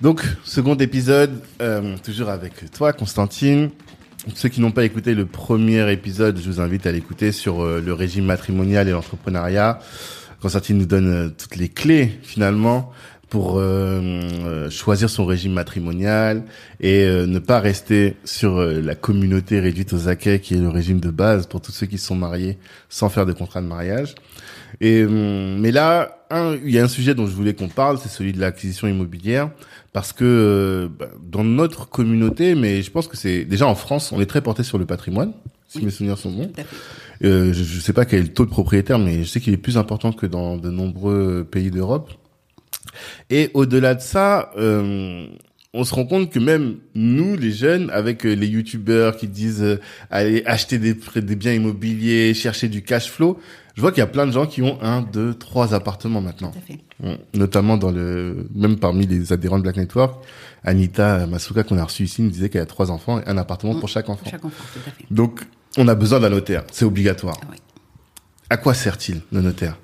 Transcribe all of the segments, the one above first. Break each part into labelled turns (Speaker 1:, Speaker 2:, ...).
Speaker 1: Donc, second épisode, euh, toujours avec toi, Constantine. Ceux qui n'ont pas écouté le premier épisode, je vous invite à l'écouter sur euh, le régime matrimonial et l'entrepreneuriat. Constantine nous donne euh, toutes les clés, finalement, pour choisir son régime matrimonial et ne pas rester sur la communauté réduite aux acquets, qui est le régime de base pour tous ceux qui sont mariés sans faire de contrat de mariage. Et mais là, il y a un sujet dont je voulais qu'on parle, c'est celui de l'acquisition immobilière parce que euh, bah, dans notre communauté, mais je pense que c'est déjà en France, on est très porté sur le patrimoine, si mes souvenirs sont bons. Euh, je ne sais pas quel est le taux de propriétaire, mais je sais qu'il est plus important que dans de nombreux pays d'Europe. Et au-delà de ça, euh, on se rend compte que même nous, les jeunes, avec euh, les youtubeurs qui disent euh, aller acheter des, des biens immobiliers, chercher du cash flow, je vois qu'il y a plein de gens qui ont un, deux, trois appartements maintenant. Notamment dans le, même parmi les adhérents de Black Network, Anita Masuka qu'on a reçu ici nous disait qu'elle a trois enfants et un appartement pour chaque enfant.
Speaker 2: Chaque enfant tout à fait.
Speaker 1: Donc, on a besoin d'un notaire. C'est obligatoire. Ah à quoi sert-il, le notaire?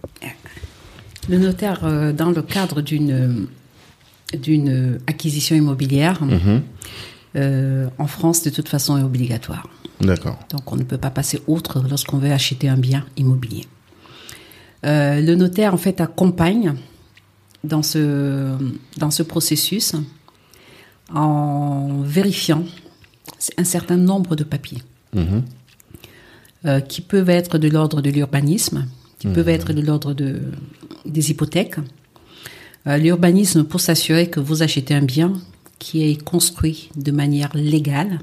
Speaker 2: Le notaire, euh, dans le cadre d'une d'une acquisition immobilière, mhm. euh, en France, de toute façon, est obligatoire.
Speaker 1: D'accord.
Speaker 2: Donc, on ne peut pas passer outre lorsqu'on veut acheter un bien immobilier. Euh, le notaire, en fait, accompagne dans ce, dans ce processus en vérifiant un certain nombre de papiers mhm. euh, qui peuvent être de l'ordre de l'urbanisme, qui peuvent mhm. être de l'ordre de, des hypothèques, euh, l'urbanisme pour s'assurer que vous achetez un bien qui est construit de manière légale,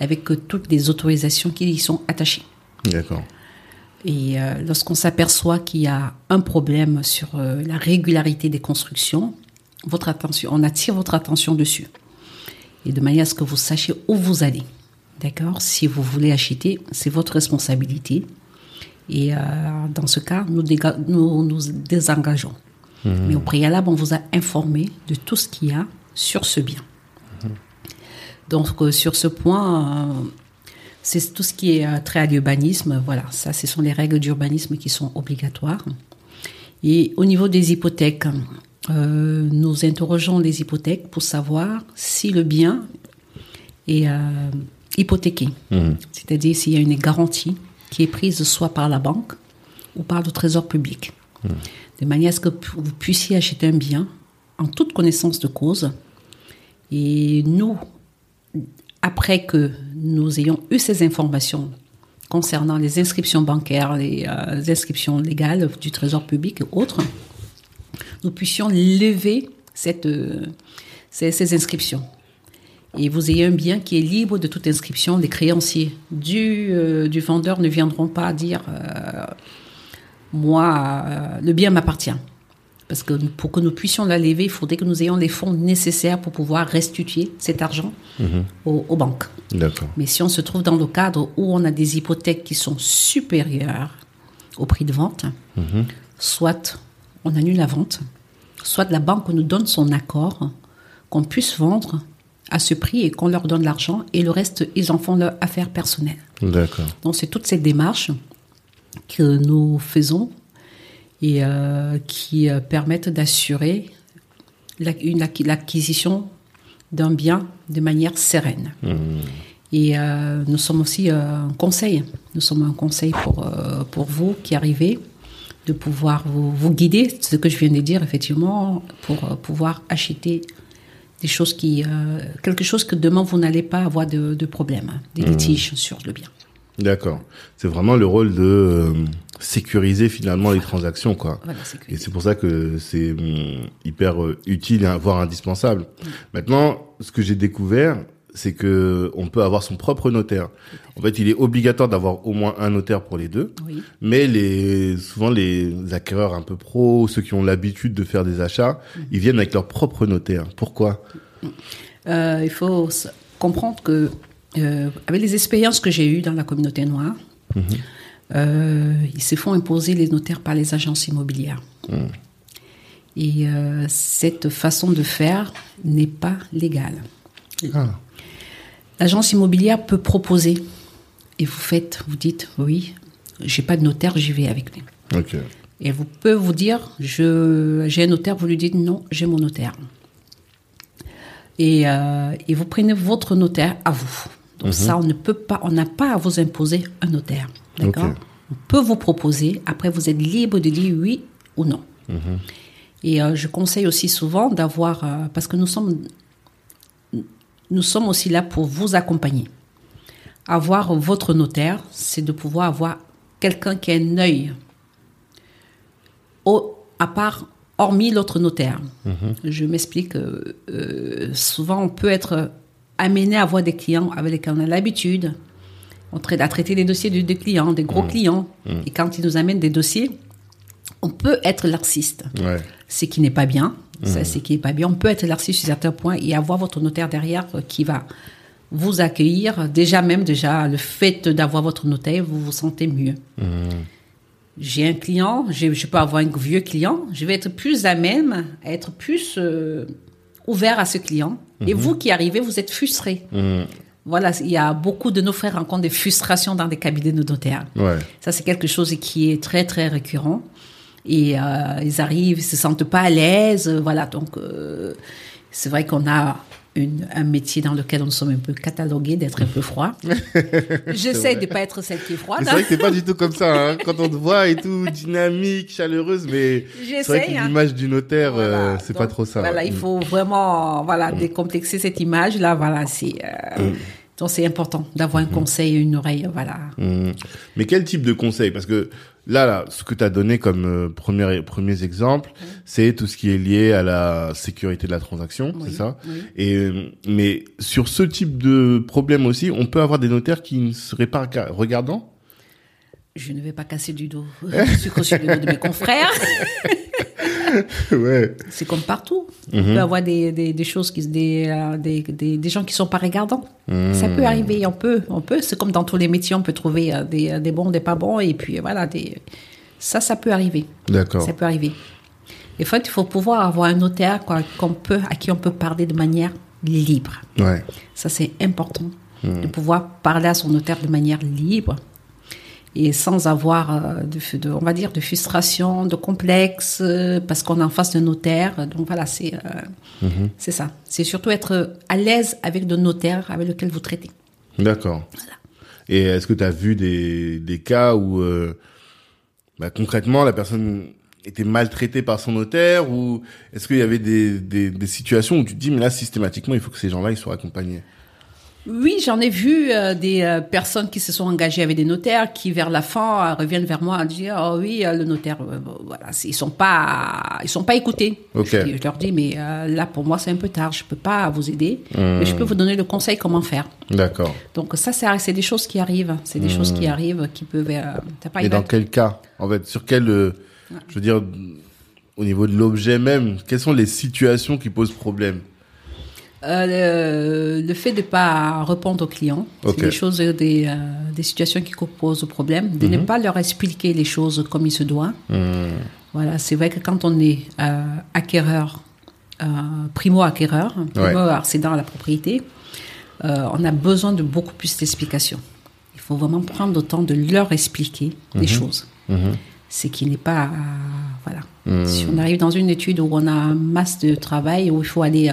Speaker 2: avec toutes les autorisations qui y sont attachées.
Speaker 1: D'accord.
Speaker 2: Et euh, lorsqu'on s'aperçoit qu'il y a un problème sur euh, la régularité des constructions, votre attention, on attire votre attention dessus. Et de manière à ce que vous sachiez où vous allez. D'accord? Si vous voulez acheter, c'est votre responsabilité. Et dans ce cas, nous, nous nous désengageons. Mais au préalable, on vous a informé de tout ce qu'il y a sur ce bien. Donc, euh, sur ce point, euh, c'est tout ce qui est euh, trait à l'urbanisme. Voilà, ça, ce sont les règles d'urbanisme qui sont obligatoires. Et au niveau des hypothèques, nous interrogeons les hypothèques pour savoir si le bien est hypothéqué. Mmh. C'est-à-dire s'il y a une garantie qui est prise soit par la banque ou par le trésor public. Mmh de manière à ce que vous puissiez acheter un bien en toute connaissance de cause. Et nous, après que nous ayons eu ces informations concernant les inscriptions bancaires, les, euh, inscriptions légales du Trésor public et autres, nous puissions lever euh, ces, inscriptions. Et vous ayez un bien qui est libre de toute inscription. Les créanciers du, euh, du vendeur ne viendront pas dire moi, le bien m'appartient. Parce que pour que nous puissions la lever, il faudrait que nous ayons les fonds nécessaires pour pouvoir restituer cet argent mhm. aux, banques. Mais si on se trouve dans le cadre où on a des hypothèques qui sont supérieures au prix de vente, mhm. soit on annule la vente, soit la banque nous donne son accord qu'on puisse vendre à ce prix et qu'on leur donne l'argent et le reste, ils en font leur affaire personnelle. Donc c'est toute cette démarche que nous faisons et euh, qui euh, permettent d'assurer l'acquisition d'un bien de manière sereine. Mmh. Et euh, nous sommes aussi un conseil. Nous sommes un conseil pour, pour vous qui arrivez, de pouvoir vous, vous, guider, ce que je viens de dire, effectivement, pour pouvoir acheter des choses qui, quelque chose que demain vous n'allez pas avoir de, de problème, des mmh. litiges sur le bien.
Speaker 1: D'accord. C'est vraiment le rôle de sécuriser finalement les transactions, quoi. et c'est pour ça que c'est hum, hyper euh, utile voire indispensable. Mm. Maintenant, ce que j'ai découvert, c'est que on peut avoir son propre notaire. En fait, il est obligatoire d'avoir au moins un notaire pour les deux. Oui. Mais les souvent les acquéreurs un peu pros, ceux qui ont l'habitude de faire des achats, mm. ils viennent avec leur propre notaire. Pourquoi?
Speaker 2: Mm. Euh, il faut comprendre que, euh, avec les expériences que j'ai eues dans la communauté noire, euh, ils se font imposer les notaires par les agences immobilières. Et euh, cette façon de faire n'est pas légale.
Speaker 1: Ah.
Speaker 2: L'agence immobilière peut proposer, et vous faites, vous dites, oui, j'ai pas de notaire, j'y vais avec lui. Et vous peut vous dire, je, j'ai un notaire, vous lui dites non, j'ai mon notaire. Et, euh, et vous prenez votre notaire à vous. Donc ça, on ne peut pas, on n'a pas à vous imposer un notaire. D'accord. On peut vous proposer, après vous êtes libre de dire oui ou non. Et euh, je conseille aussi souvent d'avoir, euh, parce que nous sommes, nous sommes aussi là pour vous accompagner. Avoir votre notaire, c'est de pouvoir avoir quelqu'un qui a un œil au- à part, hormis l'autre notaire. Je m'explique. euh, euh, souvent, on peut être amené à avoir des clients avec lesquels on a l'habitude on traite, à traiter des dossiers de- des clients, des gros clients. Et quand ils nous amènent des dossiers, on peut être laxiste.
Speaker 1: Ouais.
Speaker 2: Ce qui n'est pas bien. Ça, c'est qui n'est pas bien. On peut être laxiste sur certains points et avoir votre notaire derrière qui va vous accueillir. Déjà, même déjà, le fait d'avoir votre notaire, vous vous sentez mieux. J'ai un client, je peux avoir un vieux client, je vais être plus à même, à être plus euh, ouvert à ce client. Et vous qui arrivez, vous êtes frustré. Voilà, il y a beaucoup de nos frères rencontrent des frustrations dans des cabinets de notaires.
Speaker 1: Ouais.
Speaker 2: Ça, c'est quelque chose qui est très, très récurrent. Et euh, ils arrivent, ils se sentent pas à l'aise. euh, Voilà, donc euh, c'est vrai qu'on a une, un métier dans lequel on sommes un peu catalogués d'être un peu froid. J'essaie de pas être celle qui est froide.
Speaker 1: C'est vrai que t'es pas du tout comme ça, hein. Quand on te voit et tout, dynamique, chaleureuse, mais c'est vrai que
Speaker 2: J'essaie. hein.
Speaker 1: l'image du notaire, euh,
Speaker 2: Voilà,
Speaker 1: c'est
Speaker 2: donc,
Speaker 1: pas trop ça.
Speaker 2: Voilà, il faut vraiment voilà décomplexer cette image là. Voilà, c'est euh, donc c'est important d'avoir un conseil et une oreille. Voilà.
Speaker 1: Mm. Mais quel type de conseil? Parce que là, là, ce que tu as donné comme euh, premier, premiers exemples, c'est tout ce qui est lié à la sécurité de la transaction,
Speaker 2: Oui,
Speaker 1: c'est ça?
Speaker 2: oui.
Speaker 1: Et euh, mais sur ce type de problème aussi, on peut avoir des notaires qui ne seraient pas rega- regardants?
Speaker 2: Je ne vais pas casser du dos sucre sur le dos de mes confrères.
Speaker 1: ouais.
Speaker 2: C'est comme partout.
Speaker 1: Mhm.
Speaker 2: On peut avoir des, des, des choses qui des, euh, des, des, des gens qui sont pas regardants.
Speaker 1: Mhm.
Speaker 2: Ça peut arriver, on peut, on peut. C'est comme dans tous les métiers, on peut trouver euh, des, euh, des bons, des pas bons, et puis voilà, des, ça, ça peut arriver.
Speaker 1: D'accord.
Speaker 2: Ça peut arriver. Des fois, il faut pouvoir avoir un notaire peut, à qui on peut parler de manière libre.
Speaker 1: Ouais.
Speaker 2: Ça, c'est important de pouvoir parler à son notaire de manière libre et sans avoir, euh, de, de- on va dire, de frustration, de complexe, euh, parce qu'on est en face d'un notaire. Donc voilà, c'est euh, c'est ça. C'est surtout être à l'aise avec le notaire avec lequel vous traitez.
Speaker 1: D'accord. Et est-ce que tu as vu des, des cas où euh, bah, concrètement la personne était maltraitée par son notaire ou est-ce qu'il y avait des, des, des situations où tu te dis mais là systématiquement il faut que ces gens-là ils soient accompagnés?
Speaker 2: Oui, j'en ai vu euh, des euh, personnes qui se sont engagées avec des notaires qui, vers la fin, euh, reviennent vers moi et disent oh oui, le notaire, voilà, ils sont pas, ils sont pas écoutés.
Speaker 1: Ok.
Speaker 2: Je, leur dis mais là pour moi c'est un peu tard, je peux pas vous aider, mais je peux vous donner le conseil comment faire.
Speaker 1: D'accord.
Speaker 2: Donc ça, c'est des choses qui arrivent, c'est des choses qui arrivent qui peuvent. Pas
Speaker 1: Et dans quel cas En fait, sur quel, je veux dire, au niveau de l'objet même, quelles sont les situations qui posent problème?
Speaker 2: Euh, le, le fait de pas répondre aux clients,
Speaker 1: Ok.
Speaker 2: c'est des choses, euh, des, euh, des situations qui posent problème, de ne pas leur expliquer les choses comme il se doit. Voilà, c'est vrai que quand on est euh, acquéreur, primo-acquéreur, primo-accédant à la propriété, on a besoin de beaucoup plus d'explications. Il faut vraiment prendre le temps de leur expliquer les choses. Ce qui n'est pas... voilà. Si on arrive dans une étude où on a un masse de travail, où il faut aller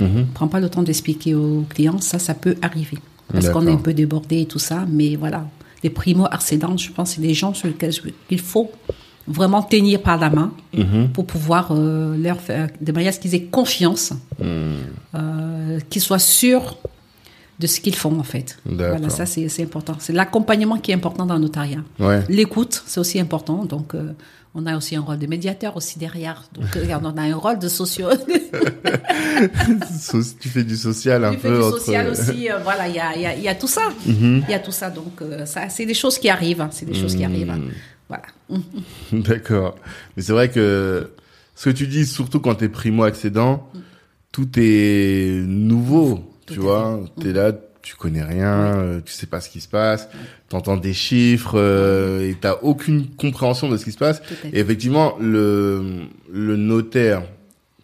Speaker 2: euh, rapidement, on ne prend pas le temps d'expliquer aux clients, ça, ça peut arriver. Parce qu'on est un peu débordé et tout ça, mais voilà. Les primo-accédants, je pense, c'est des gens sur lesquels il faut vraiment tenir par la main pour pouvoir euh, leur faire, de manière à ce qu'ils aient confiance, euh, qu'ils soient sûrs de ce qu'ils font en fait. Voilà, ça c'est c'est important. C'est l'accompagnement qui est important dans le notariat.
Speaker 1: Ouais.
Speaker 2: L'écoute, c'est aussi important. Donc, euh, on a aussi un rôle de médiateur aussi derrière. Donc, regarde, on a un rôle de socio.
Speaker 1: So- tu fais du social un
Speaker 2: Tu fais
Speaker 1: peu
Speaker 2: du
Speaker 1: entre.
Speaker 2: social aussi. euh, voilà, il y a, y, a, y a tout ça. Il y a tout ça. Donc, euh, ça, c'est des choses qui arrivent. hein. C'est des choses qui arrivent. Voilà.
Speaker 1: D'accord. Mais c'est vrai que ce que tu dis, surtout quand tu es primo-accédant, tout est nouveau,
Speaker 2: Tout
Speaker 1: tu vois.
Speaker 2: fait.
Speaker 1: T'es là, tu connais rien, euh, tu sais pas ce qui se passe, t'entends des chiffres euh, et t'as aucune compréhension de ce qui se passe. Et effectivement, le, le notaire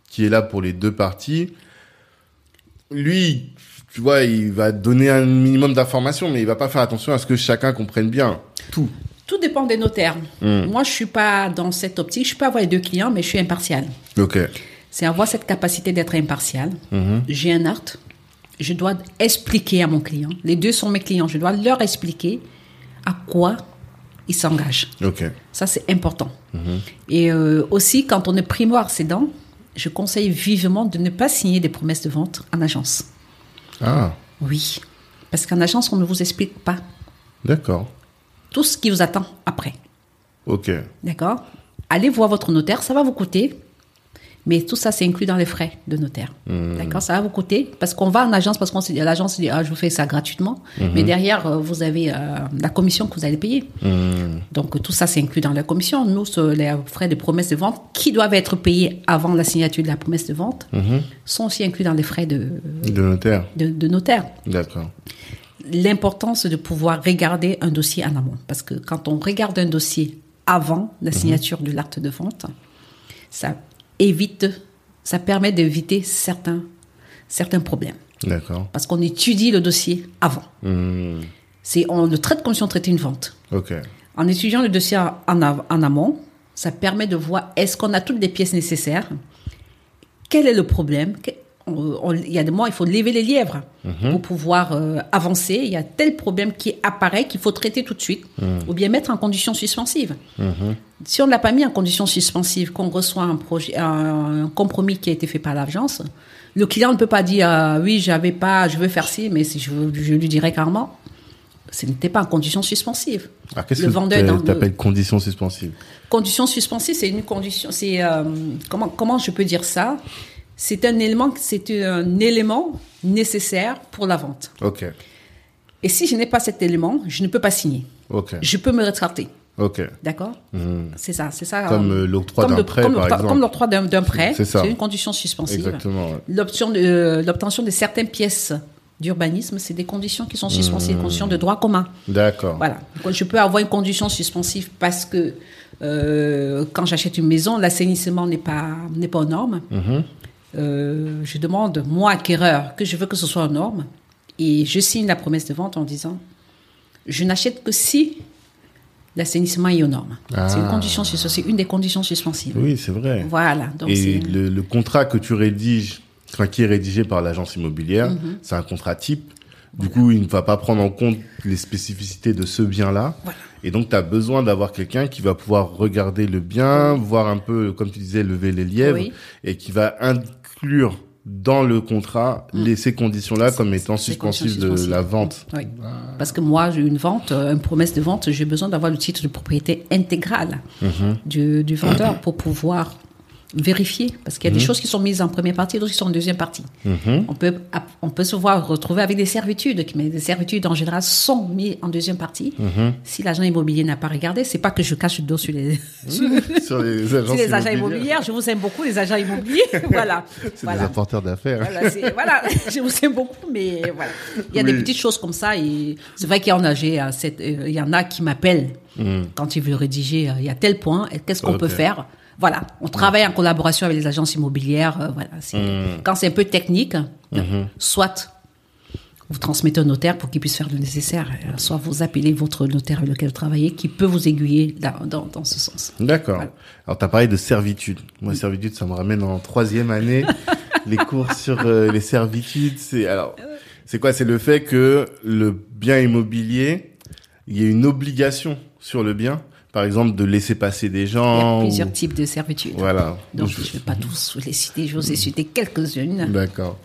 Speaker 1: qui est là pour les deux parties, lui, tu vois, il va donner un minimum d'informations, mais il va pas faire attention à ce que chacun comprenne bien tout.
Speaker 2: Tout dépend des notaires.
Speaker 1: Hmm.
Speaker 2: Moi, je suis pas dans cette optique. Je peux avoir les deux clients, mais je suis impartial.
Speaker 1: Ok.
Speaker 2: C'est avoir cette capacité d'être impartial.
Speaker 1: Mhm.
Speaker 2: J'ai un acte. Je dois expliquer à mon client. Les deux sont mes clients. Je dois leur expliquer à quoi ils s'engagent. Ça, c'est important. Et euh, aussi, quand on est primo-accédant, je conseille vivement de ne pas signer des promesses de vente en agence.
Speaker 1: Ah,
Speaker 2: Oui. Parce qu'en agence, on ne vous explique pas
Speaker 1: d'accord.
Speaker 2: tout ce qui vous attend après.
Speaker 1: Ok.
Speaker 2: D'accord? Allez voir votre notaire, ça va vous coûter. Mais tout ça, c'est inclus dans les frais de notaire. D'accord Ça va vous coûter parce qu'on va en agence, parce qu'on se dit, l'agence dit, ah, je vous fais ça gratuitement. Mais derrière, euh, vous avez euh, la commission que vous allez payer.
Speaker 1: Hmm.
Speaker 2: Donc, tout ça, c'est inclus dans la commission. Nous, les frais de promesse de vente qui doivent être payés avant la signature de la promesse de vente sont aussi inclus dans les frais de,
Speaker 1: De notaire.
Speaker 2: de, de notaire
Speaker 1: D'accord.
Speaker 2: l'importance de pouvoir regarder un dossier en amont. Parce que quand on regarde un dossier avant la signature de l'acte de vente, ça évite, ça permet d'éviter certains, certains problèmes.
Speaker 1: D'accord.
Speaker 2: Parce qu'on étudie le dossier avant.
Speaker 1: Hmm.
Speaker 2: C'est, on le traite comme si on traitait une vente. En étudiant le dossier en, en amont, ça permet de voir est-ce qu'on a toutes les pièces nécessaires, quel est le problème? Il y a des moments, il faut lever les lièvres pour pouvoir euh, avancer. Il y a tel problème qui apparaît qu'il faut traiter tout de suite, ou bien mettre en condition suspensive. Si on ne l'a pas mis en condition suspensive, qu'on reçoit un, projet, un, compromis qui a été fait par l'agence, le client ne peut pas dire euh, oui, j'avais pas, je veux faire ci, mais si je, je lui dirais carrément, ce n'était pas en condition suspensive.
Speaker 1: Alors, qu'est-ce
Speaker 2: Le
Speaker 1: que condition suspensive
Speaker 2: Condition suspensive, c'est une condition. C'est euh, comment comment je peux dire ça? C'est un élément, c'est un élément nécessaire pour la vente.
Speaker 1: Ok.
Speaker 2: Et si je n'ai pas cet élément, je ne peux pas signer.
Speaker 1: Ok.
Speaker 2: Je peux me rétracter.
Speaker 1: Ok.
Speaker 2: D'accord C'est ça, c'est ça.
Speaker 1: Comme,
Speaker 2: euh,
Speaker 1: euh, l'octroi d'un prêt, par exemple.
Speaker 2: Comme l'octroi d'un prêt,
Speaker 1: C'est
Speaker 2: une condition suspensive.
Speaker 1: Exactement. ouais.
Speaker 2: L'option de- euh, L'obtention de certaines pièces d'urbanisme, c'est des conditions qui sont suspensives, conditions de droit commun.
Speaker 1: D'accord.
Speaker 2: Voilà. Donc, je peux avoir une condition suspensive parce que euh, quand j'achète une maison, l'assainissement n'est pas, n'est pas aux normes.
Speaker 1: Mhm.
Speaker 2: Euh, je demande, moi, acquéreur, que je veux que ce soit aux normes. Et je signe la promesse de vente en disant, je n'achète que si l'assainissement est aux normes. C'est une
Speaker 1: Ah.
Speaker 2: condition suspensive, c'est une des conditions suspensives.
Speaker 1: Oui, c'est vrai.
Speaker 2: Voilà. Donc
Speaker 1: Et le, le contrat que tu rédiges, enfin, qui est rédigé par l'agence immobilière,
Speaker 2: Mhm.
Speaker 1: c'est un contrat type. Du coup, il ne va pas prendre en compte les spécificités de ce bien-là.
Speaker 2: Voilà.
Speaker 1: Et donc, tu as besoin d'avoir quelqu'un qui va pouvoir regarder le bien, voir un peu, comme tu disais, lever les lièvres,
Speaker 2: Oui.
Speaker 1: et qui va inclure dans le contrat les, ces conditions-là comme étant suspensives de la vente.
Speaker 2: Oui. Parce que moi, j'ai une vente, euh, une promesse de vente, j'ai besoin d'avoir le titre de propriété intégral
Speaker 1: Mhm.
Speaker 2: du, du vendeur pour pouvoir vérifier. Parce qu'il y a des
Speaker 1: Mhm.
Speaker 2: choses qui sont mises en première partie, d'autres qui sont en deuxième partie.
Speaker 1: Mhm.
Speaker 2: On peut, on peut se voir retrouver avec des servitudes, mais les servitudes en général sont mises en deuxième partie.
Speaker 1: Mhm.
Speaker 2: Si l'agent immobilier n'a pas regardé, c'est pas que je cache le dos sur les, sur,
Speaker 1: les agences
Speaker 2: sur les agents immobiliers. Je vous aime beaucoup, les agents immobiliers. voilà.
Speaker 1: C'est
Speaker 2: voilà.
Speaker 1: des apporteurs d'affaires.
Speaker 2: Voilà, je vous aime beaucoup, mais voilà. Il y a des petites choses comme ça. Et c'est vrai qu'il y en a, euh, cette- euh, il y en a qui m'appellent quand ils veulent rédiger. euh, Il y a tel point, qu'est-ce qu'on peut faire? Voilà, on travaille en collaboration avec les agences immobilières. euh, voilà, c'est- quand c'est un peu technique, soit vous transmettez au notaire pour qu'il puisse faire le nécessaire, euh, soit vous appelez votre notaire avec lequel vous travaillez, qui peut vous aiguiller dans, dans ce sens.
Speaker 1: D'accord.
Speaker 2: Voilà.
Speaker 1: Alors, tu as parlé de servitude. Moi, servitude, ça me ramène en troisième année. les cours sur euh, les servitudes, c'est alors, c'est quoi? C'est le fait que le bien immobilier, il y a une obligation sur le bien, par exemple, de laisser passer des
Speaker 2: Il y
Speaker 1: gens.
Speaker 2: a plusieurs
Speaker 1: ou-
Speaker 2: types de servitudes.
Speaker 1: Voilà.
Speaker 2: Donc,
Speaker 1: Je-
Speaker 2: ne vais pas tous les citer, je vous ai cité quelques-unes.
Speaker 1: D'accord.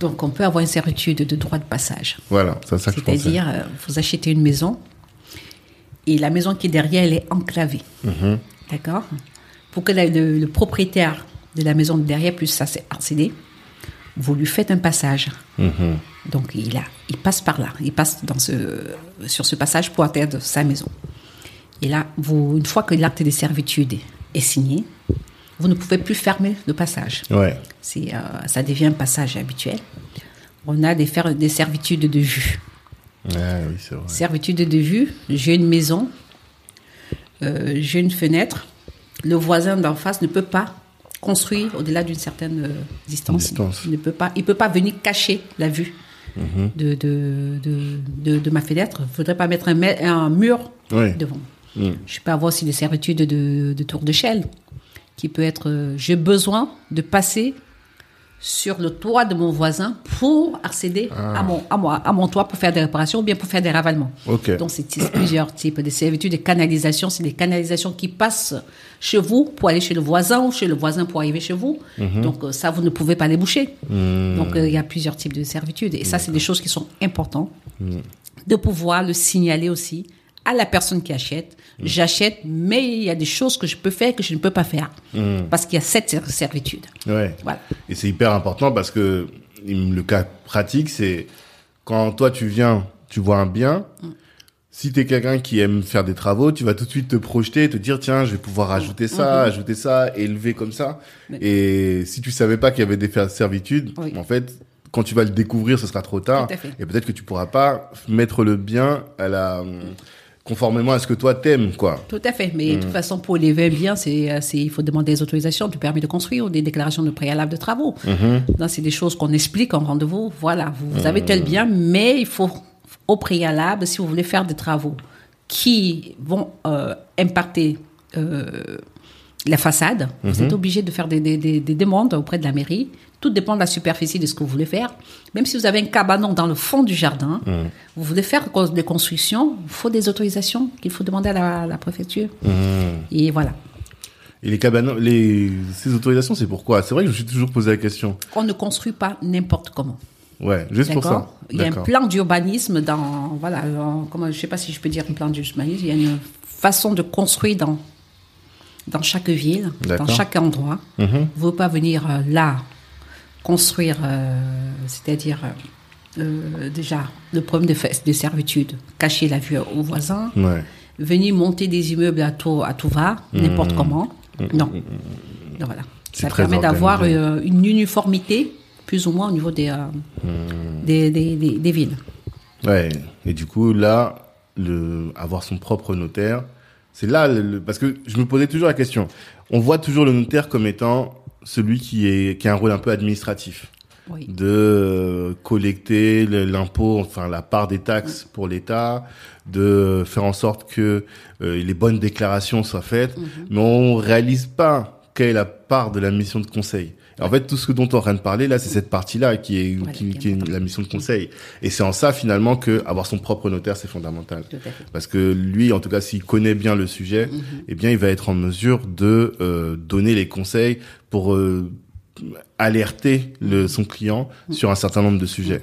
Speaker 2: Donc, on peut avoir une servitude de droit de passage.
Speaker 1: Voilà, c'est ça que.
Speaker 2: C'est-à-dire, euh, vous achetez une maison et la maison qui est derrière, elle est enclavée.
Speaker 1: Mhm.
Speaker 2: D'accord? Pour que la- le, le propriétaire de la maison de derrière puisse accéder, vous lui faites un passage.
Speaker 1: Mhm.
Speaker 2: Donc, il, a, il passe par là. Il passe dans ce, sur ce passage pour atteindre sa maison. Et là, vous, une fois que l'acte de servitude est signé, vous ne pouvez plus fermer le passage.
Speaker 1: Ouais.
Speaker 2: C'est, euh, ça devient un passage habituel. On a des, des servitudes de vue.
Speaker 1: Ouais, oui, c'est vrai.
Speaker 2: Servitude de vue, j'ai une maison, euh, j'ai une fenêtre, le voisin d'en face ne peut pas construire au-delà d'une certaine euh, distance.
Speaker 1: Distance.
Speaker 2: Il ne peut pas, il peut pas venir cacher la vue
Speaker 1: Mhm.
Speaker 2: de, de, de, de, ma fenêtre. Il ne faudrait pas mettre un mur
Speaker 1: Oui.
Speaker 2: devant. Je peux avoir aussi des servitudes de, de tour de Shell, qui peut être, euh, j'ai besoin de passer sur le toit de mon voisin pour accéder
Speaker 1: Ah.
Speaker 2: à, mon, à, moi, à mon toit pour faire des réparations ou bien pour faire des ravalements. Donc, c'est plusieurs types de servitudes. Des canalisations, c'est des canalisations qui passent chez vous pour aller chez le voisin ou chez le voisin pour arriver chez vous.
Speaker 1: Mhm.
Speaker 2: Donc, euh, ça, vous ne pouvez pas les boucher.
Speaker 1: Mm.
Speaker 2: Donc, euh, il y a plusieurs types de servitudes. Et ça, c'est des choses qui sont importantes
Speaker 1: Mm.
Speaker 2: de pouvoir le signaler aussi à la personne qui achète.
Speaker 1: Mm.
Speaker 2: J'achète, mais il y a des choses que je peux faire que je ne peux pas faire.
Speaker 1: Mm.
Speaker 2: Parce qu'il y a cette ser- servitude.
Speaker 1: Ouais.
Speaker 2: Voilà.
Speaker 1: Et c'est hyper important parce que le cas pratique, c'est quand toi tu viens, tu vois un bien. Si tu es quelqu'un qui aime faire des travaux, tu vas tout de suite te projeter et te dire tiens, je vais pouvoir ajouter ça, ajouter ça, élever comme ça. Et si tu savais pas qu'il y avait des servitudes,
Speaker 2: Oui.
Speaker 1: en fait, quand tu vas le découvrir, ce sera trop tard. Et peut-être que tu pourras pas mettre le bien à la conformément à ce que toi t'aimes, quoi.
Speaker 2: Tout à fait. Mais de
Speaker 1: Mm.
Speaker 2: toute façon, pour élever un bien, c'est, euh, c'est, il faut demander des autorisations, du permis de construire ou des déclarations de préalable de travaux.
Speaker 1: Mm-hmm.
Speaker 2: C'est des choses qu'on explique en rendez-vous. Voilà, vous, vous avez
Speaker 1: Mm.
Speaker 2: tel bien, mais il faut, au préalable, si vous voulez faire des travaux qui vont euh, impacter euh, la façade,
Speaker 1: Mm-hmm.
Speaker 2: vous êtes obligé de faire des, des, des, des demandes auprès de la mairie. Tout dépend de la superficie de ce que vous voulez faire. Même si vous avez un cabanon dans le fond du jardin,
Speaker 1: Mm.
Speaker 2: vous voulez faire des constructions, il faut des autorisations qu'il faut demander à la, la préfecture.
Speaker 1: Mm.
Speaker 2: Et voilà.
Speaker 1: Et les cabanons, les ces autorisations, c'est pourquoi C'est vrai que je me suis toujours posé la question.
Speaker 2: On ne construit pas n'importe comment.
Speaker 1: Ouais, juste pour ça.
Speaker 2: Il y a un plan d'urbanisme dans. Voilà, en- comment, je sais pas si je peux dire un plan d'urbanisme. Il y a une façon de construire dans, dans chaque ville, dans chaque endroit.
Speaker 1: Mhm.
Speaker 2: Vous ne pouvez pas venir euh, là construire, euh, c'est-à-dire euh, déjà le problème de, de servitude, cacher la vue aux voisins,
Speaker 1: Ouais.
Speaker 2: venir monter des immeubles à tout, à tout va, n'importe comment. Non. Donc voilà.
Speaker 1: Mmh.
Speaker 2: Ça permet d'avoir une uniformité, plus ou moins au niveau des,
Speaker 1: Mmh.
Speaker 2: des, des, des- des villes.
Speaker 1: Ouais. Et du coup, là, le avoir son propre notaire, c'est là le, le- parce que je me posais toujours la question. On voit toujours le notaire comme étant celui qui est qui a un rôle un peu administratif.
Speaker 2: Oui.
Speaker 1: de euh, collecter le- l'impôt, enfin la part des taxes pour l'État, de faire en sorte que euh, les bonnes déclarations soient faites, mais on réalise pas quelle est la part de la mission de conseil. En fait, tout ce dont on est en train de parler là, c'est cette partie-là qui est
Speaker 2: Voilà,
Speaker 1: qui,
Speaker 2: qui est
Speaker 1: la mission de conseil. Et c'est en ça finalement que avoir son propre notaire c'est fondamental. Parce que lui, en tout cas, s'il connaît bien le sujet,
Speaker 2: Mhm.
Speaker 1: eh bien, il va être en mesure de euh, donner les conseils pour euh, alerter le, son client
Speaker 2: Mhm.
Speaker 1: sur un certain nombre de sujets.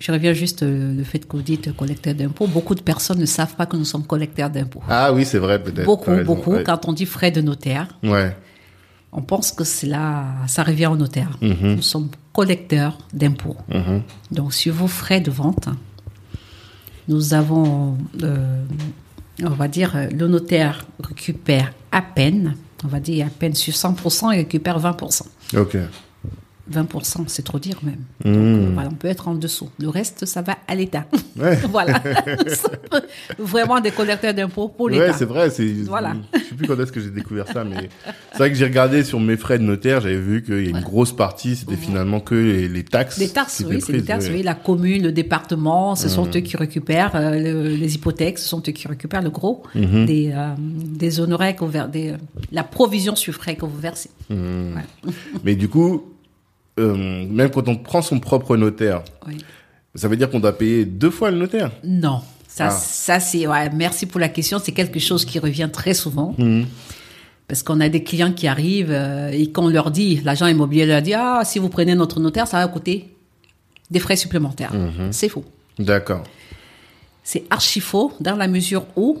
Speaker 2: Je reviens juste euh, le fait que vous dites collecteur d'impôts. Beaucoup de personnes ne savent pas que nous sommes collecteurs d'impôts.
Speaker 1: Ah oui, c'est vrai, peut-être.
Speaker 2: Beaucoup, beaucoup.
Speaker 1: Ouais.
Speaker 2: Quand on dit frais de notaire,
Speaker 1: Ouais.
Speaker 2: On pense que c'est là, ça revient au notaire.
Speaker 1: Mhm.
Speaker 2: Nous sommes collecteurs d'impôts.
Speaker 1: Mhm.
Speaker 2: Donc, sur vos frais de vente, nous avons, euh, on va dire, le notaire récupère à peine, on va dire à peine sur 100%, il récupère 20%.
Speaker 1: Ok.
Speaker 2: 20%, c'est trop dire même.
Speaker 1: Mmh.
Speaker 2: Donc, euh, voilà, on peut être en dessous. Le reste, ça va à l'État.
Speaker 1: Ouais.
Speaker 2: voilà. Vraiment des collecteurs d'impôts pour
Speaker 1: Ouais,
Speaker 2: l'État.
Speaker 1: c'est vrai. C'est.
Speaker 2: Voilà.
Speaker 1: Je sais plus quand est-ce que j'ai découvert ça, mais c'est vrai que j'ai regardé sur mes frais de notaire, j'avais vu qu'il y a une grosse partie, c'était finalement que les, les taxes.
Speaker 2: Les taxes, oui, c'est les taxes,
Speaker 1: ouais.
Speaker 2: Oui. La commune, le département, ce sont eux qui récupèrent euh, le- les hypothèques, ce sont eux qui récupèrent le gros
Speaker 1: Mmh.
Speaker 2: des, euh, des honoraires que vous ver- des, euh, la provision sur frais que vous versez.
Speaker 1: Mmh.
Speaker 2: Ouais.
Speaker 1: Mais du coup, euh, même quand on prend son propre notaire,
Speaker 2: Oui.
Speaker 1: ça veut dire qu'on doit payer deux fois le notaire.
Speaker 2: Non, ça,
Speaker 1: Ah.
Speaker 2: ça c'est ouais, merci pour la question. C'est quelque chose qui revient très souvent.
Speaker 1: Mmh.
Speaker 2: Parce qu'on a des clients qui arrivent euh, et qu'on leur dit, l'agent immobilier leur dit, ah, si vous prenez notre notaire, ça va coûter des frais supplémentaires.
Speaker 1: Mmh.
Speaker 2: C'est faux.
Speaker 1: D'accord.
Speaker 2: C'est archi faux dans la mesure où,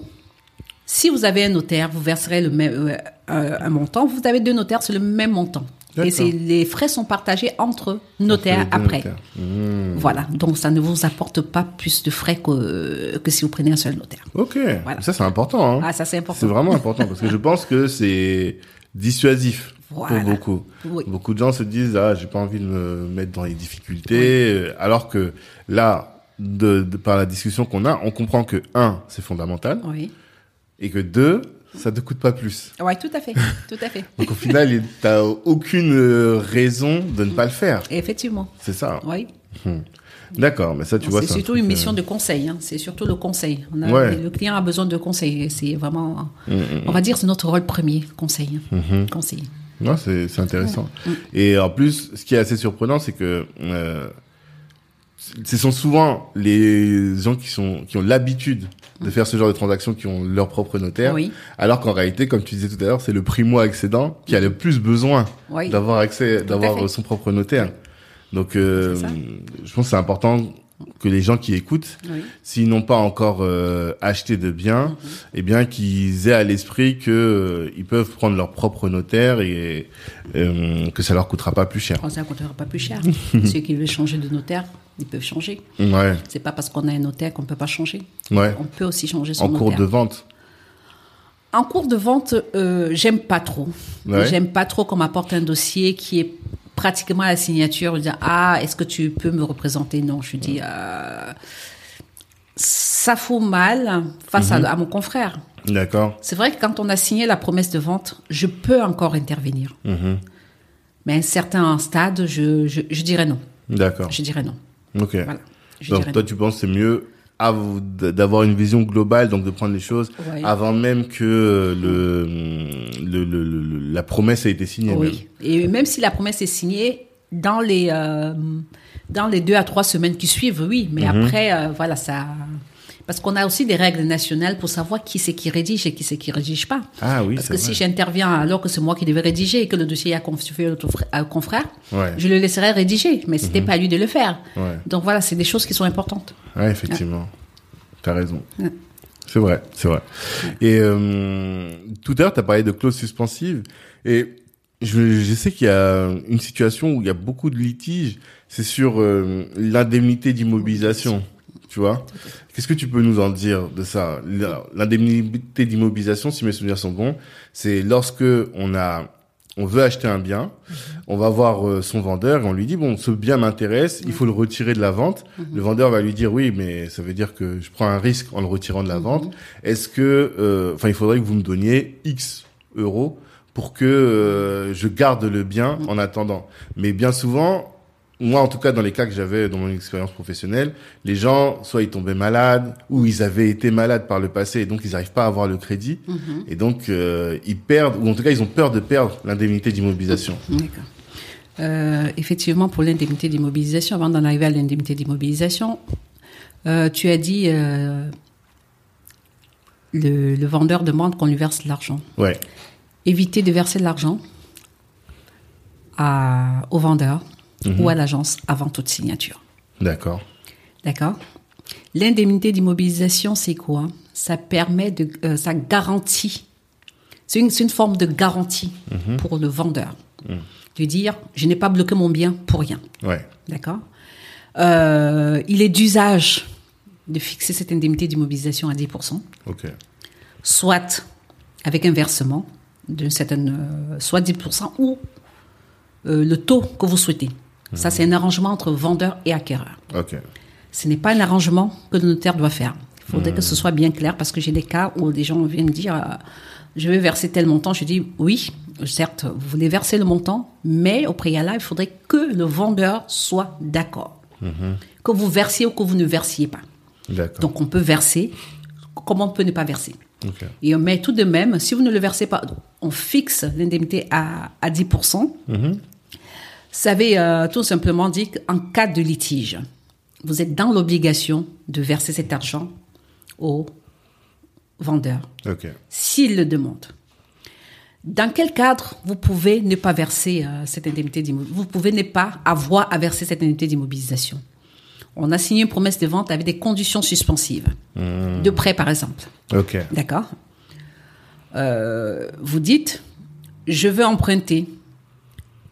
Speaker 2: si vous avez un notaire, vous verserez le même, euh, euh, un montant. Vous avez deux notaires, c'est le même montant. Et les frais sont partagés entre notaires après.
Speaker 1: notaires. Mmh.
Speaker 2: Voilà. Donc, ça ne vous apporte pas plus de frais que, que si vous prenez un seul notaire.
Speaker 1: Ok.
Speaker 2: Voilà.
Speaker 1: Ça, c'est important. Hein.
Speaker 2: Ah, ça, c'est important.
Speaker 1: C'est vraiment important parce que je pense que c'est dissuasif
Speaker 2: Voilà.
Speaker 1: pour beaucoup.
Speaker 2: Oui.
Speaker 1: Beaucoup de gens se disent ah j'ai pas envie de me mettre dans les difficultés, euh, alors que là, de, de- par la discussion qu'on a, on comprend que un c'est fondamental
Speaker 2: Oui.
Speaker 1: et que deux ça te coûte pas plus.
Speaker 2: Oui, tout à fait. Tout à fait.
Speaker 1: Donc au final, t'as aucune euh, raison de ne pas le faire.
Speaker 2: Effectivement.
Speaker 1: C'est ça.
Speaker 2: Oui.
Speaker 1: D'accord, mais ça tu vois
Speaker 2: C'est
Speaker 1: un
Speaker 2: surtout
Speaker 1: truc,
Speaker 2: une
Speaker 1: euh,
Speaker 2: mission de conseil. hein. C'est surtout le conseil. On a-
Speaker 1: Ouais.
Speaker 2: Le client a besoin de conseil. C'est vraiment,
Speaker 1: Mm,
Speaker 2: on va dire, c'est notre rôle premier, conseil. Conseil.
Speaker 1: Non, c'est c'est intéressant. Et en plus, ce qui est assez surprenant, c'est que euh, ce sont souvent les gens qui sont qui ont l'habitude de faire ce genre de transactions qui ont leur propre notaire,
Speaker 2: Oui.
Speaker 1: alors qu'en réalité, comme tu disais tout à l'heure, c'est le primo accédant qui a le plus besoin
Speaker 2: Oui.
Speaker 1: d'avoir accès, d'avoir son propre notaire. Donc, euh, je pense que c'est important que les gens qui écoutent, s'ils n'ont pas encore euh, acheté de biens, eh bien qu'ils aient à l'esprit que euh, ils peuvent prendre leur propre notaire et euh, que ça leur coûtera pas plus cher.
Speaker 2: Oh, Ça ne coûtera pas plus cher. Ceux qui veulent changer de notaire, ils peuvent changer.
Speaker 1: Ouais,
Speaker 2: C'est pas parce qu'on a un notaire qu'on peut pas changer.
Speaker 1: ouais.
Speaker 2: On peut aussi changer son
Speaker 1: En
Speaker 2: notaire.
Speaker 1: cours de vente.
Speaker 2: En cours de vente, euh, j'aime pas trop.
Speaker 1: Ouais.
Speaker 2: J'aime pas trop qu'on m'apporte un dossier qui est pratiquement la signature. Je dis, ah, est-ce que tu peux me représenter? Non, je dis, euh, ça fout mal face
Speaker 1: Mhm.
Speaker 2: à, à mon confrère.
Speaker 1: D'accord.
Speaker 2: C'est vrai que quand on a signé la promesse de vente, je peux encore intervenir.
Speaker 1: Mhm.
Speaker 2: Mais à un certain stade, je, je, je dirais non.
Speaker 1: D'accord.
Speaker 2: Je dirais non.
Speaker 1: Ok.
Speaker 2: Voilà.
Speaker 1: Donc toi, tu penses que c'est mieux d'avoir une vision globale, donc de prendre les choses
Speaker 2: Ouais.
Speaker 1: avant même que le, le, le- le- la promesse ait été signée.
Speaker 2: Oui. Et même si la promesse est signée, dans les, euh, dans les deux à trois semaines qui suivent, oui. Mais
Speaker 1: Mhm.
Speaker 2: après, euh, voilà, ça. Parce qu'on a aussi des règles nationales pour savoir qui c'est qui rédige et qui c'est qui rédige pas.
Speaker 1: Ah oui,
Speaker 2: Parce que
Speaker 1: vrai.
Speaker 2: si j'interviens alors que c'est moi qui devais rédiger et que le dossier a confié à un confrère,
Speaker 1: Ouais.
Speaker 2: je le laisserai rédiger, mais c'était pas à lui de le faire.
Speaker 1: Ouais.
Speaker 2: Donc voilà, c'est des choses qui sont importantes.
Speaker 1: Ouais, effectivement. T'as raison. C'est vrai, c'est vrai. Et euh, tout à l'heure, t'as parlé de clauses suspensives. Et je, je sais qu'il y a une situation où il y a beaucoup de litiges. C'est sur euh, l'indemnité d'immobilisation. Tu vois Qu'est-ce que tu peux nous en dire de ça? L'indemnité d'immobilisation, si mes souvenirs sont bons, c'est lorsque on a on veut acheter un bien, on va voir euh, son vendeur et on lui dit bon ce bien m'intéresse, il faut le retirer de la vente. Le vendeur va lui dire oui mais ça veut dire que je prends un risque en le retirant de la vente. Est-ce que euh, enfin il faudrait que vous me donniez X euros pour que euh, je garde le bien en attendant. Mais bien souvent moi, en tout cas, dans les cas que j'avais dans mon expérience professionnelle, les gens, soit ils tombaient malades, ou ils avaient été malades par le passé, et donc ils n'arrivent pas à avoir le crédit, et donc euh, ils perdent, ou en tout cas, ils ont peur de perdre l'indemnité d'immobilisation.
Speaker 2: D'accord. Euh, effectivement, pour l'indemnité d'immobilisation, avant d'en arriver à l'indemnité d'immobilisation, euh, tu as dit euh, le, le vendeur demande qu'on lui verse de l'argent.
Speaker 1: Ouais,
Speaker 2: Éviter de verser de l'argent au vendeur ou à l'agence avant toute signature.
Speaker 1: d'accord.
Speaker 2: D'accord L'indemnité d'immobilisation, c'est quoi? Ça permet de. euh, ça garantit. C'est une, une forme de garantie pour le vendeur. De dire je n'ai pas bloqué mon bien pour rien.
Speaker 1: Ouais,
Speaker 2: D'accord Euh, Il est d'usage de fixer cette indemnité d'immobilisation à 10%,
Speaker 1: ok.
Speaker 2: soit avec un versement d'une certaine. euh, soit 10% ou le taux que vous souhaitez. Ça, c'est un arrangement entre vendeur et acquéreur. Ce n'est pas un arrangement que le notaire doit faire. Il faudrait que ce soit bien clair parce que j'ai des cas où des gens viennent me dire euh, je vais verser tel montant. Je dis oui, certes, vous voulez verser le montant, mais au préalable, il faudrait que le vendeur soit d'accord. Que vous versiez ou que vous ne versiez pas. Donc on peut verser, comment on peut ne pas verser? Et met tout de même, si vous ne le versez pas, on fixe l'indemnité à, à 10%. Ça veut euh, tout simplement dire qu'en cas de litige, vous êtes dans l'obligation de verser cet argent au vendeur, s'il le demande. Dans quel cadre vous pouvez ne pas verser euh, cette indemnité d'immobilisation Vous pouvez ne pas avoir à verser cette indemnité d'immobilisation? On a signé une promesse de vente avec des conditions suspensives, de prêt par exemple. D'accord? Euh, Vous dites, je veux emprunter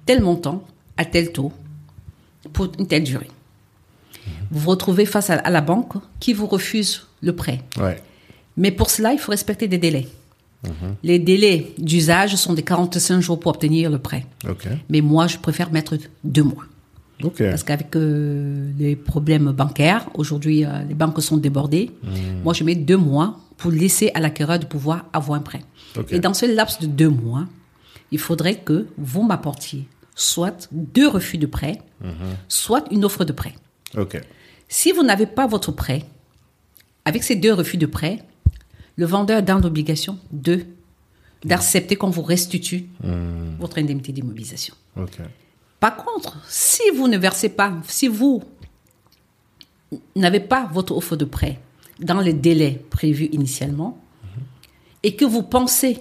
Speaker 2: tel montant à tel taux pour une telle durée. Vous vous retrouvez face à, la banque qui vous refuse le prêt.
Speaker 1: Ouais.
Speaker 2: Mais pour cela, il faut respecter des délais. Les délais d'usage sont de 45 jours pour obtenir le prêt. Mais moi, je préfère mettre deux mois.
Speaker 1: Ok.
Speaker 2: Parce qu'avec euh, les problèmes bancaires, aujourd'hui, euh, les banques sont débordées. Moi, je mets deux mois pour laisser à l'acquéreur de pouvoir avoir un prêt.
Speaker 1: Ok.
Speaker 2: Et dans ce laps de deux mois, il faudrait que vous m'apportiez soit deux refus de prêt, soit une offre de prêt. Si vous n'avez pas votre prêt, avec ces deux refus de prêt, le vendeur est dans l'obligation de d'accepter qu'on vous restitue votre indemnité d'immobilisation. Par contre, si vous ne versez pas, si vous n'avez pas votre offre de prêt dans les délais prévus initialement et que vous pensez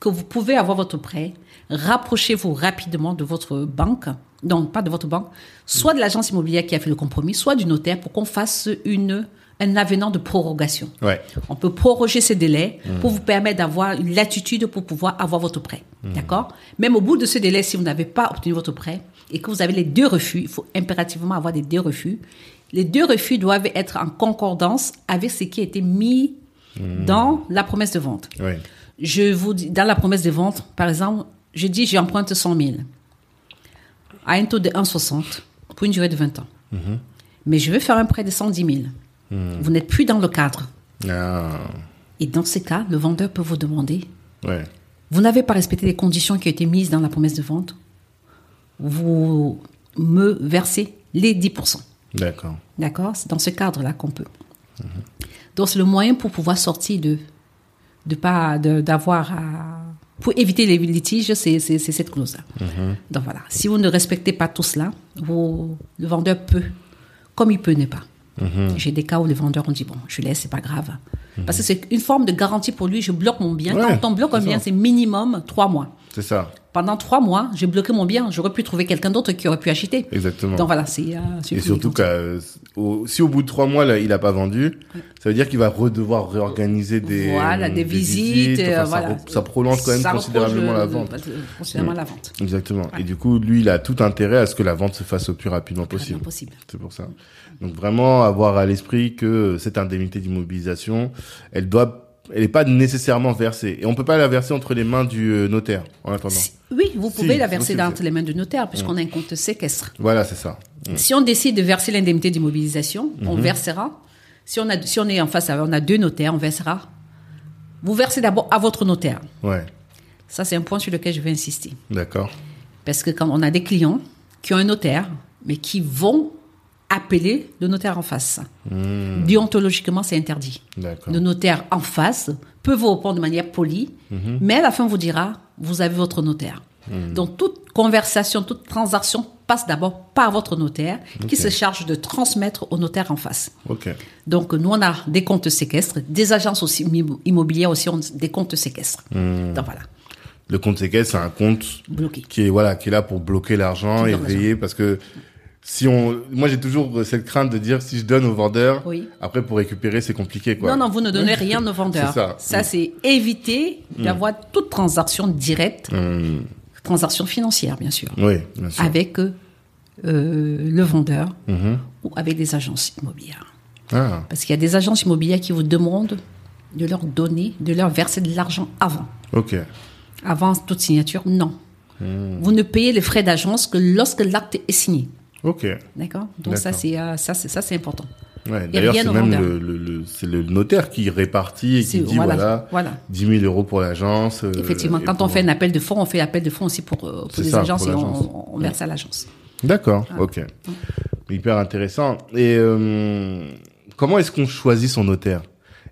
Speaker 2: que vous pouvez avoir votre prêt, rapprochez-vous rapidement de votre banque, non pas de votre banque, soit de l'agence immobilière qui a fait le compromis, soit du notaire pour qu'on fasse une, un avenant de prorogation.
Speaker 1: Ouais.
Speaker 2: On peut proroger ces délais pour vous permettre d'avoir une latitude pour pouvoir avoir votre prêt. D'accord? Même au bout de ce délai, si vous n'avez pas obtenu votre prêt et que vous avez les deux refus, il faut impérativement avoir des deux refus. Les deux refus doivent être en concordance avec ce qui a été mis dans la promesse de vente.
Speaker 1: Ouais.
Speaker 2: Je vous dis, dans la promesse de vente, par exemple, je dis j'emprunte 100 000 à un taux de 1,60 pour une durée de 20 ans. Mais je veux faire un prêt de 110 000. Vous n'êtes plus dans le cadre.
Speaker 1: Ah.
Speaker 2: Et dans ces cas, le vendeur peut vous demander,
Speaker 1: Ouais.
Speaker 2: vous n'avez pas respecté les conditions qui ont été mises dans la promesse de vente, vous me versez les 10%.
Speaker 1: D'accord.
Speaker 2: D'accord? C'est dans ce cadre-là qu'on peut. Donc, c'est le moyen pour pouvoir sortir de, de pas, de- d'avoir à, pour éviter les litiges, c'est, cette clause-là. Donc, voilà. Si vous ne respectez pas tout cela, vous, le vendeur peut, comme il peut ne pas. J'ai des cas où les vendeurs ont dit, bon, je laisse, c'est pas grave. Parce que c'est une forme de garantie pour lui, je bloque mon bien.
Speaker 1: Ouais,
Speaker 2: Quand on bloque un bien, c'est minimum trois mois.
Speaker 1: C'est ça.
Speaker 2: Pendant trois mois, j'ai bloqué mon bien, j'aurais pu trouver quelqu'un d'autre qui aurait pu acheter.
Speaker 1: Exactement.
Speaker 2: Donc voilà, c'est... euh,
Speaker 1: Et surtout que euh, si au bout de trois mois là, il a pas vendu, ça veut dire qu'il va redevoir réorganiser des
Speaker 2: voilà, des, visites,
Speaker 1: Enfin,
Speaker 2: euh,
Speaker 1: ça,
Speaker 2: voilà.
Speaker 1: re- ça prolonge quand même
Speaker 2: Ça
Speaker 1: considérablement la vente.
Speaker 2: le- Considérablement la vente.
Speaker 1: Exactement. Et du coup, lui, il a tout intérêt à ce que la vente se fasse au plus rapidement possible.
Speaker 2: Possible.
Speaker 1: C'est pour ça. Donc vraiment avoir à l'esprit que cette indemnité d'immobilisation, elle doit, elle n'est pas nécessairement versée. Et on peut pas la verser entre les mains du euh, notaire en attendant.
Speaker 2: Si- oui, vous
Speaker 1: Si,
Speaker 2: pouvez la verser
Speaker 1: si.
Speaker 2: les mains du notaire, puisqu'on a un compte séquestre.
Speaker 1: Voilà, c'est ça. Mm.
Speaker 2: Si on décide de verser l'indemnité d'immobilisation, on versera. Si on, a, si on est en face, on a deux notaires, on versera. Vous versez d'abord à votre notaire.
Speaker 1: Ouais.
Speaker 2: Ça, c'est un point sur lequel je vais insister.
Speaker 1: D'accord.
Speaker 2: Parce que quand on a des clients qui ont un notaire, mais qui vont appeler le notaire en face. Déontologiquement, c'est interdit. Le notaire en face peut vous répondre de manière polie, mais à la fin vous dira, vous avez votre notaire. Donc toute conversation, toute transaction passe d'abord par votre notaire, qui se charge de transmettre au notaire en face. Donc nous, on a des comptes séquestres, des agences aussi immo- immobilières aussi ont des comptes séquestres. Donc voilà,
Speaker 1: Le compte séquestre, c'est un compte
Speaker 2: bloqué.
Speaker 1: qui est voilà qui est là pour bloquer l'argent et veiller parce que si on moi j'ai toujours cette crainte de dire si je donne au vendeur
Speaker 2: Oui.
Speaker 1: après pour récupérer c'est compliqué quoi
Speaker 2: Non, non, vous ne donnez rien aux vendeurs.
Speaker 1: Ça. Mm.
Speaker 2: c'est éviter d'avoir toute transaction directe,
Speaker 1: Hum,
Speaker 2: transaction financière, bien sûr,
Speaker 1: oui bien sûr
Speaker 2: avec euh, le vendeur
Speaker 1: Mhm.
Speaker 2: ou avec des agences immobilières.
Speaker 1: ah
Speaker 2: Parce qu'il y a des agences immobilières qui vous demandent de leur donner, de leur verser de l'argent avant.
Speaker 1: ok
Speaker 2: Avant toute signature, non.
Speaker 1: Mm.
Speaker 2: Vous ne payez les frais d'agence que lorsque l'acte est signé.
Speaker 1: Ok
Speaker 2: D'accord Donc ça,
Speaker 1: D'accord.
Speaker 2: c'est euh, ça, c'est ça, c'est important.
Speaker 1: ouais, d'ailleurs c'est même le, le, le- c'est le notaire qui répartit et qui dit
Speaker 2: voilà,
Speaker 1: voilà,
Speaker 2: voilà.
Speaker 1: 10 000 euros pour l'agence euh,
Speaker 2: Effectivement, quand
Speaker 1: pour-
Speaker 2: on fait un appel de fonds, on fait l'appel de fonds aussi pour, euh, pour les
Speaker 1: ça,
Speaker 2: agences
Speaker 1: pour
Speaker 2: et on, on verse à l'agence.
Speaker 1: D'accord, ok. Hyper intéressant. Et euh, comment est-ce qu'on choisit son notaire?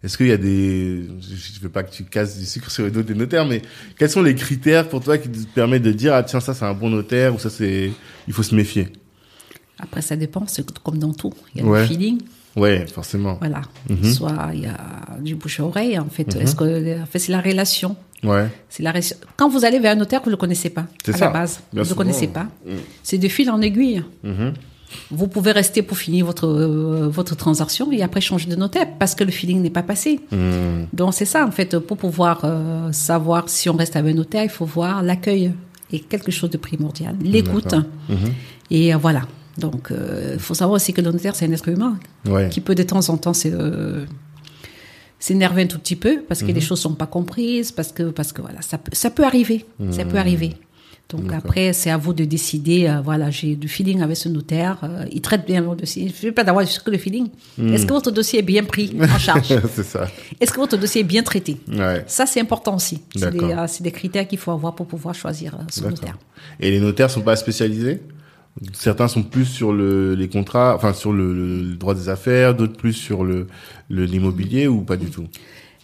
Speaker 1: Est-ce qu'il y a des... Je veux pas que tu casses du sucre sur les dos des notaires, mais quels sont les critères pour toi qui te permettent de dire, ah tiens, ça c'est un bon notaire ou ça c'est... Il faut se méfier?
Speaker 2: Après, ça dépend, c'est comme dans tout. Il y a
Speaker 1: Ouais.
Speaker 2: le feeling,
Speaker 1: Ouais, forcément.
Speaker 2: voilà.
Speaker 1: Mhm.
Speaker 2: Soit il y a du bouche à oreille, en fait. Est-ce que, en fait, c'est la relation.
Speaker 1: Ouais.
Speaker 2: C'est la relation. Quand vous allez vers un notaire, vous ne le connaissez pas.
Speaker 1: C'est
Speaker 2: à
Speaker 1: ça.
Speaker 2: la base.
Speaker 1: Bien
Speaker 2: vous ne le connaissez pas.
Speaker 1: Mm.
Speaker 2: C'est de fil en aiguille.
Speaker 1: Mhm.
Speaker 2: Vous pouvez rester pour finir votre, euh, votre transaction et après changer de notaire parce que le feeling n'est pas passé.
Speaker 1: Mhm.
Speaker 2: Donc c'est ça en fait, pour pouvoir euh, savoir si on reste avec un notaire, il faut voir l'accueil est quelque chose de primordial, l'écoute.
Speaker 1: Mhm.
Speaker 2: Et euh, voilà. Donc il faut savoir aussi que le notaire c'est un être humain
Speaker 1: Ouais.
Speaker 2: qui peut de temps en temps euh, s'énerver un tout petit peu parce que les choses sont pas comprises, parce que parce que voilà, ça peut ça peut arriver, ça peut arriver. Donc après, c'est à vous de décider. euh, voilà, j'ai du feeling avec ce notaire. euh, il traite bien mon dossier. Je ne veux pas d'avoir juste que le feeling. Est-ce que votre dossier est bien pris en charge
Speaker 1: c'est ça.
Speaker 2: Est-ce que votre dossier est bien traité
Speaker 1: Ouais.
Speaker 2: Ça, c'est important aussi. C'est des, euh, des critères qu'il faut avoir pour pouvoir choisir euh, son notaire.
Speaker 1: Et les notaires sont pas spécialisés? Certains sont plus sur le, les contrats, enfin sur le, le droit des affaires, d'autres plus sur le l'immobilier ou pas du tout?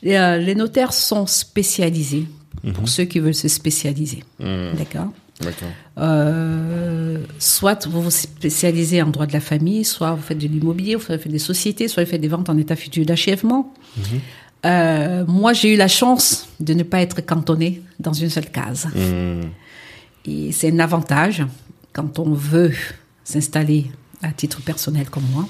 Speaker 2: Et, euh, les notaires sont spécialisés
Speaker 1: Mhm.
Speaker 2: pour ceux qui veulent se spécialiser. D'accord
Speaker 1: D'accord.
Speaker 2: Euh, soit vous vous spécialisez en droit de la famille, soit vous faites de l'immobilier, vous faites des sociétés, soit vous faites des ventes en état futur d'achèvement. Euh, moi, j'ai eu la chance de ne pas être cantonnée dans une seule case.
Speaker 1: Hmm.
Speaker 2: Et c'est un avantage quand on veut s'installer à titre personnel comme moi,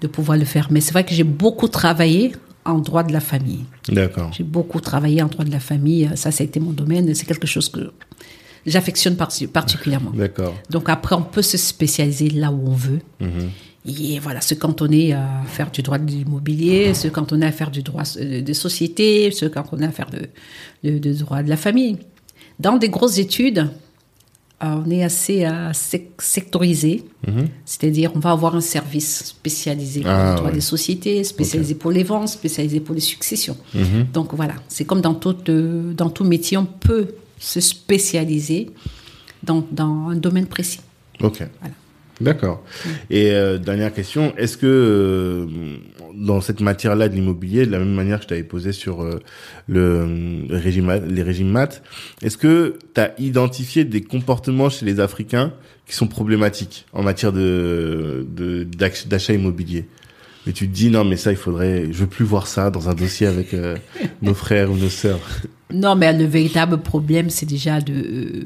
Speaker 2: de pouvoir le faire. Mais c'est vrai que j'ai beaucoup travaillé en droit de la famille.
Speaker 1: D'accord.
Speaker 2: J'ai beaucoup travaillé en droit de la famille. Ça, ça a été mon domaine. C'est quelque chose que j'affectionne parti- particulièrement.
Speaker 1: D'accord.
Speaker 2: Donc après, on peut se spécialiser là où on veut. Et voilà, se cantonner à faire du droit de l'immobilier, se cantonner à faire du droit euh, des sociétés, se cantonner à faire de, de, de droit de la famille. Dans des grosses études, on est assez euh, sec- sectorisé, c'est-à-dire on va avoir un service spécialisé pour
Speaker 1: Ah,
Speaker 2: le droit
Speaker 1: ouais.
Speaker 2: des sociétés, spécialisé pour les ventes, spécialisé pour les successions. Donc voilà, c'est comme dans tout, euh, dans tout métier, on peut se spécialiser dans, dans un domaine précis.
Speaker 1: Ok.
Speaker 2: Voilà.
Speaker 1: D'accord. Et euh, dernière question, est-ce que euh, dans cette matière-là de l'immobilier, de la même manière que je t'avais posé sur euh, le, le régime, les régimes maths, est-ce que tu as identifié des comportements chez les Africains qui sont problématiques en matière de de- d'ach- d'achat immobilier? Et tu te dis non mais ça il faudrait, je veux plus voir ça dans un dossier avec euh, nos frères ou nos sœurs.
Speaker 2: Non, mais le véritable problème, c'est déjà de euh,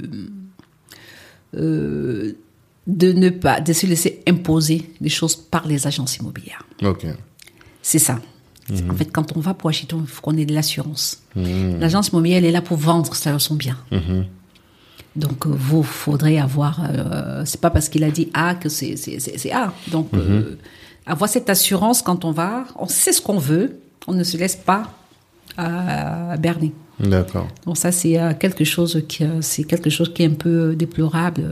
Speaker 2: euh, de ne pas de se laisser imposer des choses par les agences immobilières.
Speaker 1: Ok.
Speaker 2: C'est ça. En fait, quand on va pour acheter, il faut qu'on ait de l'assurance. L'agence immobilière, elle est là pour vendre ça, son bien. Donc, euh, vous, faudrait avoir. euh, c'est pas parce qu'il a dit A que c'est c'est c'est- c'est A. Donc, euh, avoir cette assurance quand on va, on sait ce qu'on veut, on ne se laisse pas euh, berner.
Speaker 1: D'accord.
Speaker 2: Donc ça, c'est quelque chose qui, c'est quelque chose qui est un peu déplorable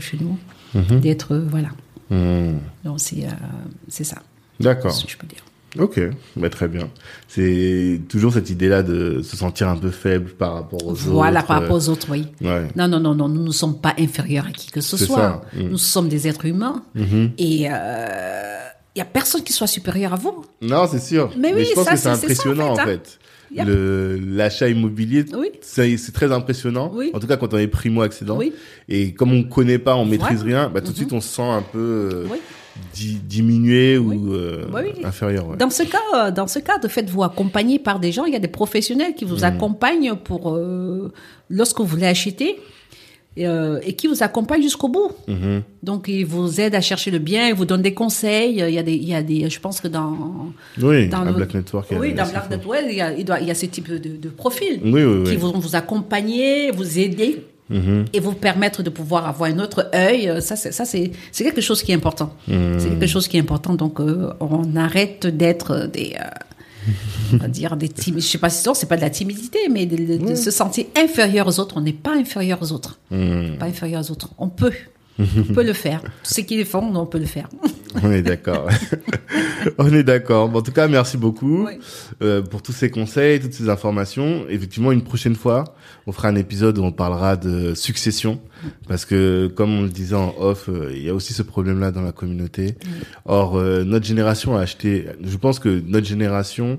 Speaker 2: chez nous, d'être euh, voilà.
Speaker 1: Hmm.
Speaker 2: Donc c'est euh, c'est ça,
Speaker 1: D'accord.
Speaker 2: ce que je peux dire.
Speaker 1: Ok, bah, très bien. C'est toujours cette idée-là de se sentir un peu faible par rapport aux autres.
Speaker 2: Voilà, par rapport
Speaker 1: euh,
Speaker 2: aux autres, oui.
Speaker 1: Ouais.
Speaker 2: Non, non, non, non, nous ne sommes pas inférieurs à qui que ce soit. Nous sommes des êtres humains et euh, il y a personne qui soit supérieur à vous.
Speaker 1: Non, c'est sûr.
Speaker 2: Mais oui,
Speaker 1: je pense
Speaker 2: ça,
Speaker 1: que c'est
Speaker 2: ça, en
Speaker 1: impressionnant en
Speaker 2: fait, hein.
Speaker 1: fait.
Speaker 2: Yep.
Speaker 1: Le l'achat immobilier,
Speaker 2: Oui.
Speaker 1: c'est très impressionnant.
Speaker 2: Oui.
Speaker 1: En tout cas, quand on est primo accédant.
Speaker 2: Oui.
Speaker 1: Et comme on connaît pas, on maîtrise rien, bah tout de suite on se sent un peu euh, di- diminué ou euh,
Speaker 2: Bah oui.
Speaker 1: inférieur. Ouais.
Speaker 2: Dans ce cas, euh, dans ce cas, de faites-vous accompagner par des gens. Il y a des professionnels qui
Speaker 1: Mm.
Speaker 2: vous accompagnent pour euh, lorsque vous voulez acheter et, euh, et qui vous accompagnent jusqu'au bout.
Speaker 1: Mhm.
Speaker 2: Donc, ils vous aident à chercher le bien, ils vous donnent des conseils. Il y a des, il y a des, je pense que dans,
Speaker 1: Oui,
Speaker 2: dans notre-
Speaker 1: Black Network.
Speaker 2: oui, dans Black. Network, il y a, il doit, il y a ce type de, de profil
Speaker 1: Oui, oui,
Speaker 2: qui vont vous accompagner, vous aider
Speaker 1: Mhm.
Speaker 2: et vous permettre de pouvoir avoir un autre œil. Ça, c'est, ça, c'est, c'est quelque chose qui est important.
Speaker 1: Mhm.
Speaker 2: C'est quelque chose qui est important. Donc, euh, on arrête d'être des, euh, on va dire des timides. Je sais pas si c'est, c'est pas de la timidité, mais de, de- de se sentir inférieur aux autres. On n'est pas inférieur aux autres.
Speaker 1: Mhm.
Speaker 2: Pas inférieur aux autres. On peut. On peut le faire. Tout ce qu'ils font, on peut le faire.
Speaker 1: On est d'accord. on est d'accord. Bon, en tout cas, merci beaucoup
Speaker 2: Oui.
Speaker 1: euh, pour tous ces conseils, toutes ces informations. Effectivement, une prochaine fois, on fera un épisode où on parlera de succession, parce que comme on le disait en off, euh, il y a aussi ce problème-là dans la communauté. Or, euh, notre génération a acheté. Je pense que notre génération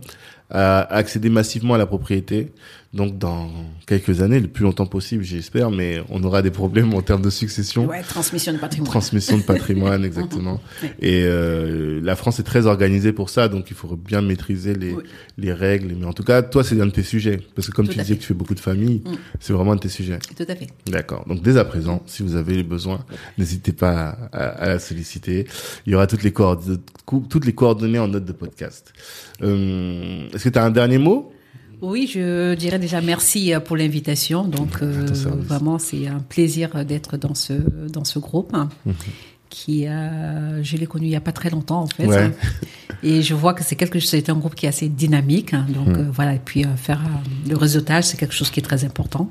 Speaker 1: a accédé massivement à la propriété. Donc, dans quelques années, le plus longtemps possible, j'espère, mais on aura des problèmes en termes de succession.
Speaker 2: Ouais, transmission de patrimoine.
Speaker 1: Transmission de patrimoine, exactement. Et euh, la France est très organisée pour ça, donc il faut bien maîtriser les,
Speaker 2: Oui.
Speaker 1: les règles. Mais en tout cas, toi, c'est un de tes sujets. Parce que comme
Speaker 2: Tout
Speaker 1: tu disais
Speaker 2: fait.
Speaker 1: que tu fais beaucoup de familles,
Speaker 2: Mm.
Speaker 1: c'est vraiment un de tes sujets.
Speaker 2: Tout à fait.
Speaker 1: D'accord. Donc dès à présent, si vous avez besoin, n'hésitez pas à, à- à la solliciter. Il y aura toutes les, coordonnées, toutes les coordonnées en note de podcast. Euh, Est-ce que tu as un dernier mot?
Speaker 2: Oui, je dirais déjà merci euh, pour l'invitation. Donc, euh,
Speaker 1: ton service.
Speaker 2: vraiment, c'est un plaisir d'être dans ce, dans ce groupe hein,
Speaker 1: Mhm.
Speaker 2: qui, euh, je l'ai connu il n'y a pas très longtemps, en fait.
Speaker 1: Ouais.
Speaker 2: hein. Et je vois que c'est quelque chose, c'est un groupe qui est assez dynamique. hein. donc euh, voilà, et puis euh, faire euh, le réseautage, c'est quelque chose qui est très important.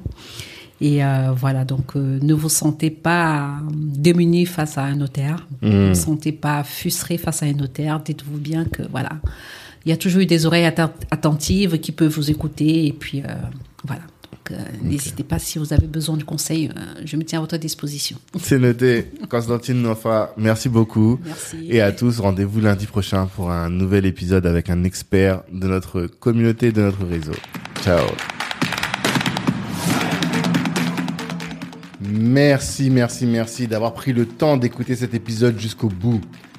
Speaker 2: Et euh, voilà, donc euh, ne vous sentez pas démunis face à un notaire. Ne vous sentez pas frustré face à un notaire. Dites-vous bien que voilà, il y a toujours eu des oreilles atten- attentives qui peuvent vous écouter. Et puis euh, voilà. Donc, euh, n'hésitez pas si vous avez besoin de conseils, euh, je me tiens à votre disposition.
Speaker 1: C'est noté. Constantine Nofa, merci beaucoup.
Speaker 2: Merci.
Speaker 1: Et à tous, rendez-vous lundi prochain pour un nouvel épisode avec un expert de notre communauté, de notre réseau. Ciao. Merci, merci, merci d'avoir pris le temps d'écouter cet épisode jusqu'au bout.